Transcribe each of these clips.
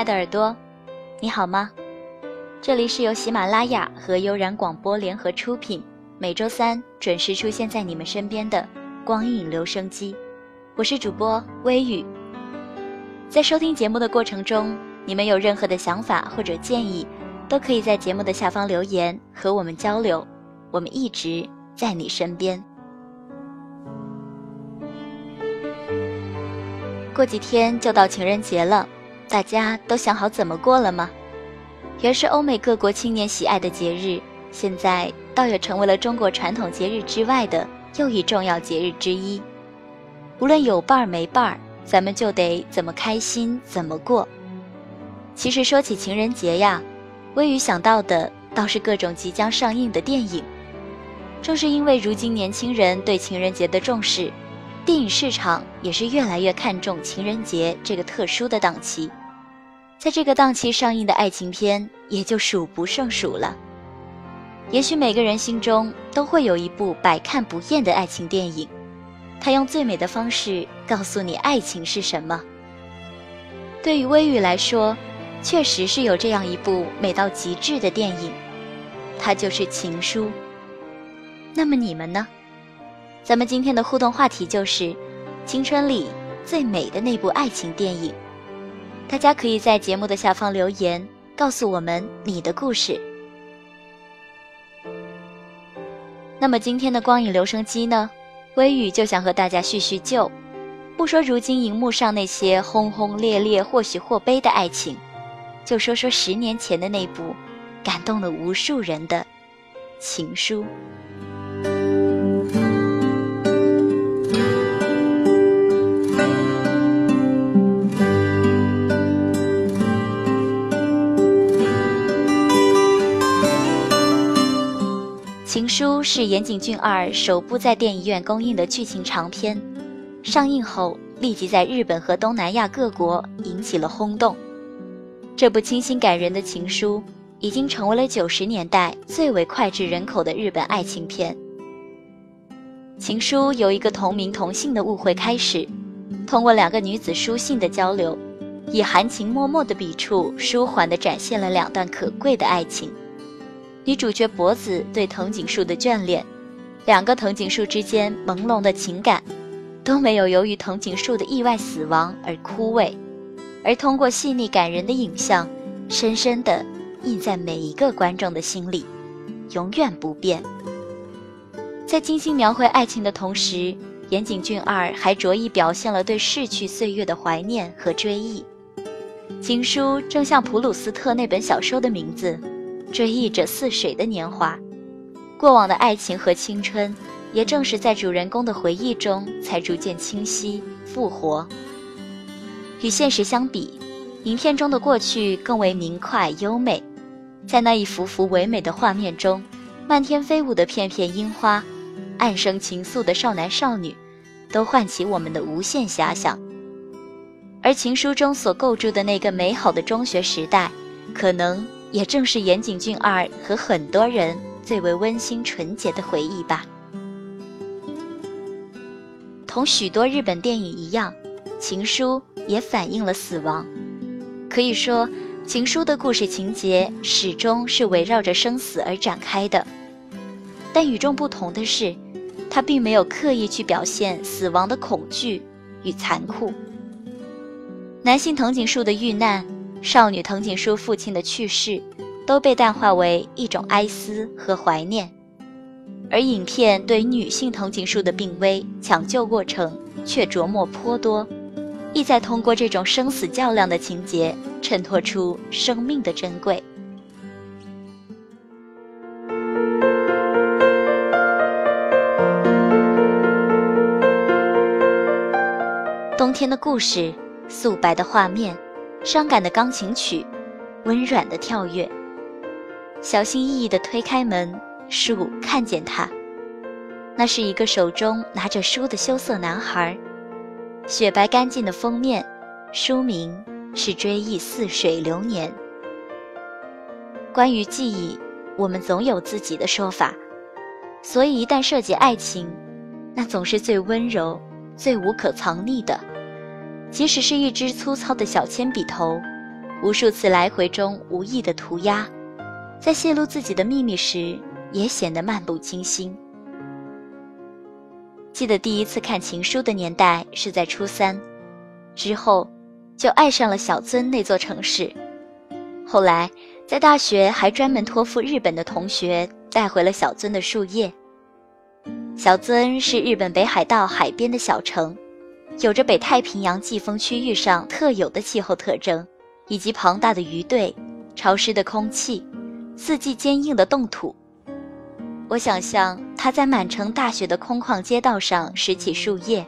爱的耳朵，你好吗？这里是由喜马拉雅和悠然广播联合出品，每周三准时出现在你们身边的光影留声机。我是主播微雨。在收听节目的过程中，你们有任何的想法或者建议，都可以在节目的下方留言和我们交流。我们一直在你身边。过几天就到情人节了，大家都想好怎么过了吗？原是欧美各国青年喜爱的节日，现在倒也成为了中国传统节日之外的又一重要节日之一。无论有伴儿没伴儿，咱们就得怎么开心怎么过。其实说起情人节呀，微雨想到的倒是各种即将上映的电影。正是因为如今年轻人对情人节的重视。电影市场也是越来越看重情人节这个特殊的档期，在这个档期上映的爱情片也就数不胜数了。也许每个人心中都会有一部百看不厌的爱情电影，它用最美的方式告诉你爱情是什么。对于微雨来说，确实是有这样一部美到极致的电影，它就是《情书》。那么你们呢？咱们今天的互动话题就是青春里最美的那部爱情电影，大家可以在节目的下方留言，告诉我们你的故事。那么今天的光影留声机呢，微雨就想和大家叙叙旧，不说如今荧幕上那些轰轰烈烈、或喜或悲的爱情，就说说十年前的那部感动了无数人的情书。书是岩井俊二首部在电影院公映的剧情长片，上映后立即在日本和东南亚各国引起了轰动。这部清新感人的情书已经成为了九十年代最为脍炙人口的日本爱情片。情书由一个同名同姓的误会开始，通过两个女子书信的交流，以含情脉脉的笔触，舒缓地展现了两段可贵的爱情。女主角博子对藤井树的眷恋，两个藤井树之间朦胧的情感，都没有由于藤井树的意外死亡而枯萎，而通过细腻感人的影像，深深地印在每一个观众的心里，永远不变。在精心描绘爱情的同时，岩井俊二还着意表现了对逝去岁月的怀念和追忆。情书正像普鲁斯特那本小说的名字。追忆着似水的年华，过往的爱情和青春，也正是在主人公的回忆中才逐渐清晰复活。与现实相比，影片中的过去更为明快优美。在那一幅幅唯美的画面中，漫天飞舞的片片樱花，暗生情愫的少男少女，都唤起我们的无限遐想。而情书中所构筑的那个美好的中学时代，可能。也正是岩井俊二和很多人最为温馨纯洁的回忆吧。同许多日本电影一样，《情书》也反映了死亡。可以说，《情书》的故事情节始终是围绕着生死而展开的。但与众不同的是，它并没有刻意去表现死亡的恐惧与残酷。男性藤井树的遇难。少女藤井树父亲的去世，都被淡化为一种哀思和怀念，而影片对女性藤井树的病危抢救过程却琢磨颇多，意在通过这种生死较量的情节，衬托出生命的珍贵。冬天的故事，素白的画面。伤感的钢琴曲，温软的跳跃。小心翼翼地推开门，树看见他，那是一个手中拿着书的羞涩男孩。雪白干净的封面，书名是《追忆似水流年》。关于记忆，我们总有自己的说法，所以一旦涉及爱情，那总是最温柔、最无可藏匿的。即使是一支粗糙的小铅笔头，无数次来回中无意的涂鸦，在泄露自己的秘密时也显得漫不经心。记得第一次看情书的年代是在初三，之后就爱上了小樽那座城市。后来在大学还专门托付日本的同学带回了小樽的树叶。小樽是日本北海道海边的小城，有着北太平洋季风区域上特有的气候特征，以及庞大的鱼队、潮湿的空气、四季坚硬的冻土。我想象他在满城大雪的空旷街道上拾起树叶，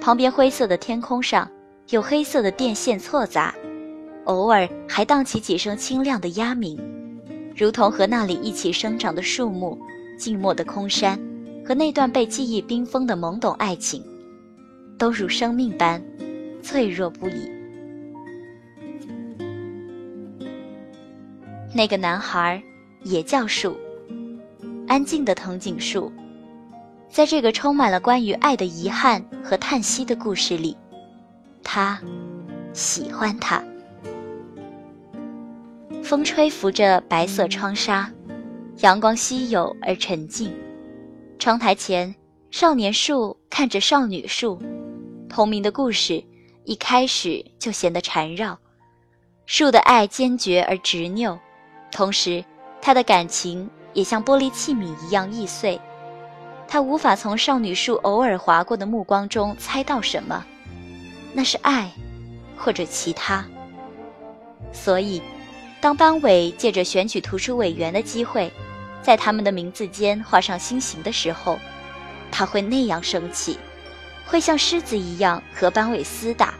旁边灰色的天空上有黑色的电线错杂，偶尔还荡起几声清亮的鸦鸣，如同和那里一起生长的树木、静默的空山和那段被记忆冰封的懵懂爱情，都如生命般脆弱不已。那个男孩也叫树。安静的藤井树，在这个充满了关于爱的遗憾和叹息的故事里，他喜欢他。风吹拂着白色窗纱，阳光稀有而沉静。窗台前，少年树看着少女树，同名的故事一开始就显得缠绕。树的爱坚决而执拗，同时，他的感情。也像玻璃器皿一样易碎，他无法从少女树偶尔划过的目光中猜到什么，那是爱，或者其他。所以，当班委借着选举图书委员的机会，在他们的名字间画上心形的时候，他会那样生气，会像狮子一样和班委厮打。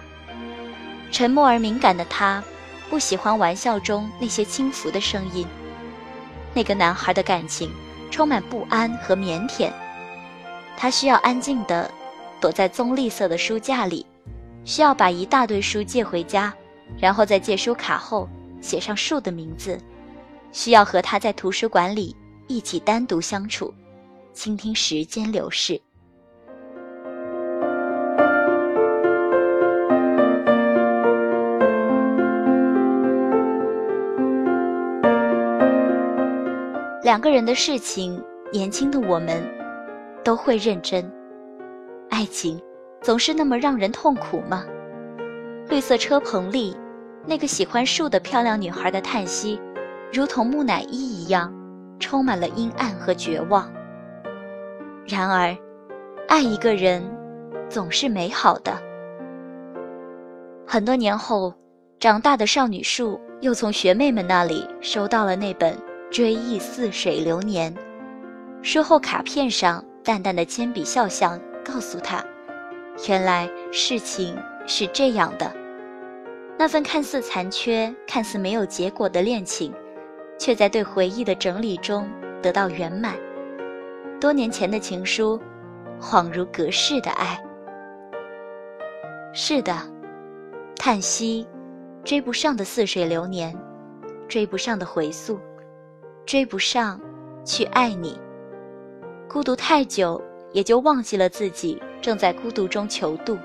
沉默而敏感的他，不喜欢玩笑中那些轻浮的声音。那个男孩的感情充满不安和腼腆，他需要安静地躲在棕绿色的书架里，需要把一大堆书借回家，然后在借书卡后写上树的名字，需要和他在图书馆里一起单独相处，倾听时间流逝。两个人的事情，年轻的我们都会认真。爱情总是那么让人痛苦吗？绿色车棚里，那个喜欢树的漂亮女孩的叹息，如同木乃伊一样，充满了阴暗和绝望。然而，爱一个人总是美好的。很多年后，长大的少女树又从学妹们那里收到了那本。追忆似水流年，书后卡片上淡淡的铅笔肖像告诉他，原来事情是这样的。那份看似残缺、看似没有结果的恋情，却在对回忆的整理中得到圆满。多年前的情书，恍如隔世的爱。是的，叹息，追不上的似水流年，追不上的回溯。追不上，去爱你。孤独太久，也就忘记了自己正在孤独中求渡，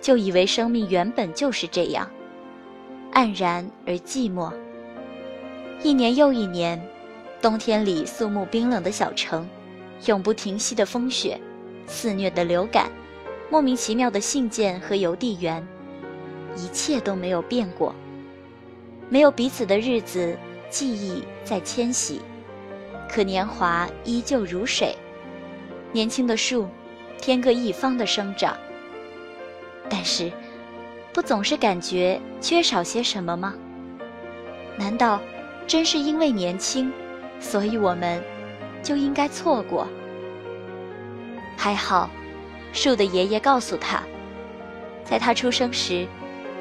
就以为生命原本就是这样，黯然而寂寞。一年又一年，冬天里肃穆冰冷的小城，永不停息的风雪，肆虐的流感，莫名其妙的信件和邮递员，一切都没有变过。没有彼此的日子。记忆在迁徙，可年华依旧如水。年轻的树，天各一方的生长。但是，不总是感觉缺少些什么吗？难道真是因为年轻，所以我们就应该错过？还好，树的爷爷告诉他，在他出生时，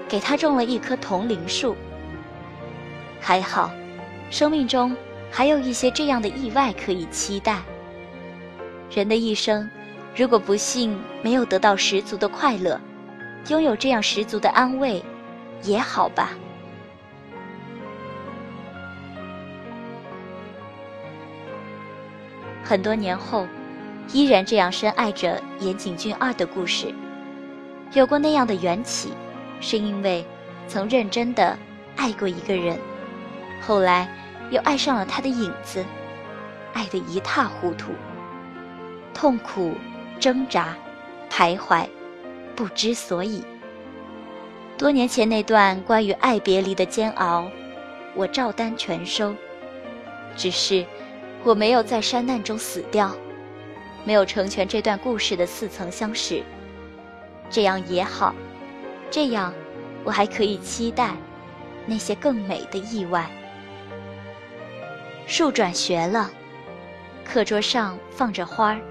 给他种了一棵铜铃树。还好。生命中还有一些这样的意外可以期待。人的一生，如果不幸没有得到十足的快乐，拥有这样十足的安慰，也好吧。很多年后，依然这样深爱着岩井俊二的故事，有过那样的缘起，是因为曾认真的爱过一个人，后来又爱上了他的影子，爱得一塌糊涂，痛苦、挣扎、徘徊，不知所以。多年前那段关于爱别离的煎熬，我照单全收，只是我没有在山难中死掉，没有成全这段故事的似曾相识。这样也好，这样我还可以期待那些更美的意外。树转学了，课桌上放着花儿，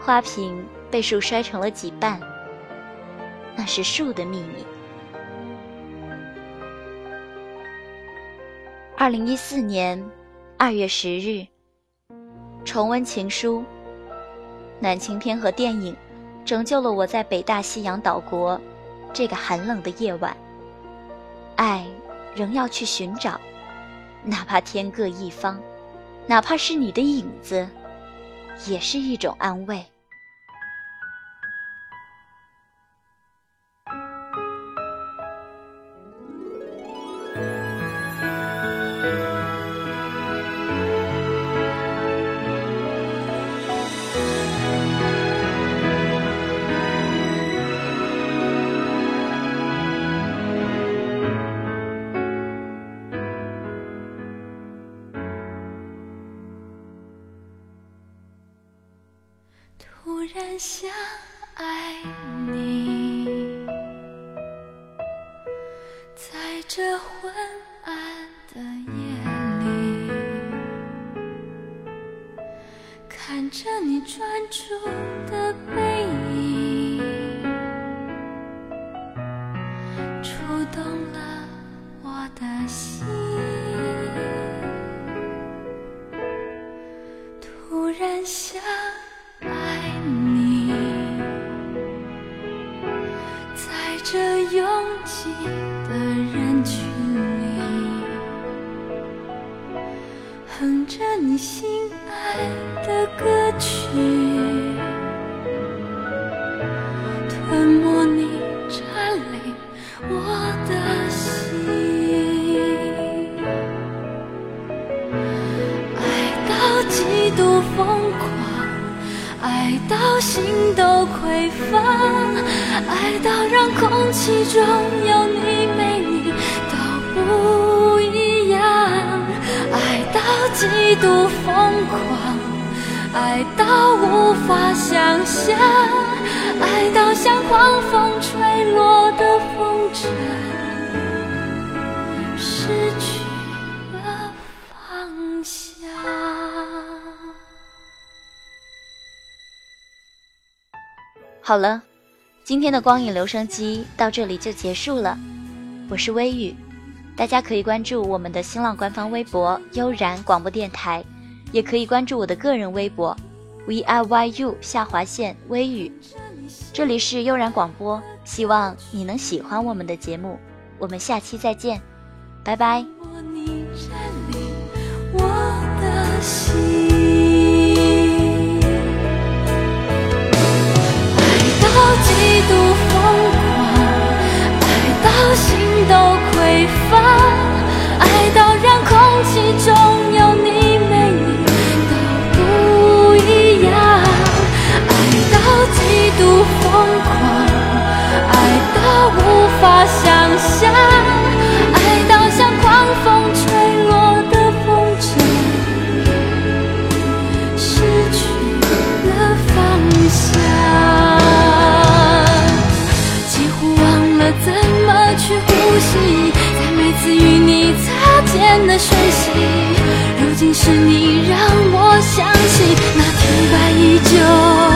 花瓶被树摔成了几瓣。那是树的秘密。二零一四年二月十日，重温情书，暖情片和电影，拯救了我在北大西洋岛国这个寒冷的夜晚。爱仍要去寻找，哪怕天各一方，哪怕是你的影子，也是一种安慰。这昏暗的夜里，看着你专注的心爱的歌曲，吞没你占领我的心，爱到极度疯狂，爱到心都匮乏，爱到让空气中极度疯狂，爱到无法想象，爱到像狂风吹落的风筝，失去了方向。好了，今天的光影留声机到这里就结束了。我是微雨。大家可以关注我们的新浪官方微博“悠然广播电台”，也可以关注我的个人微博 “v i y u 下划线微雨”。这里是悠然广播，希望你能喜欢我们的节目。我们下期再见，拜拜。我的心在每次与你擦肩的瞬息。如今是你让我想起那天白依旧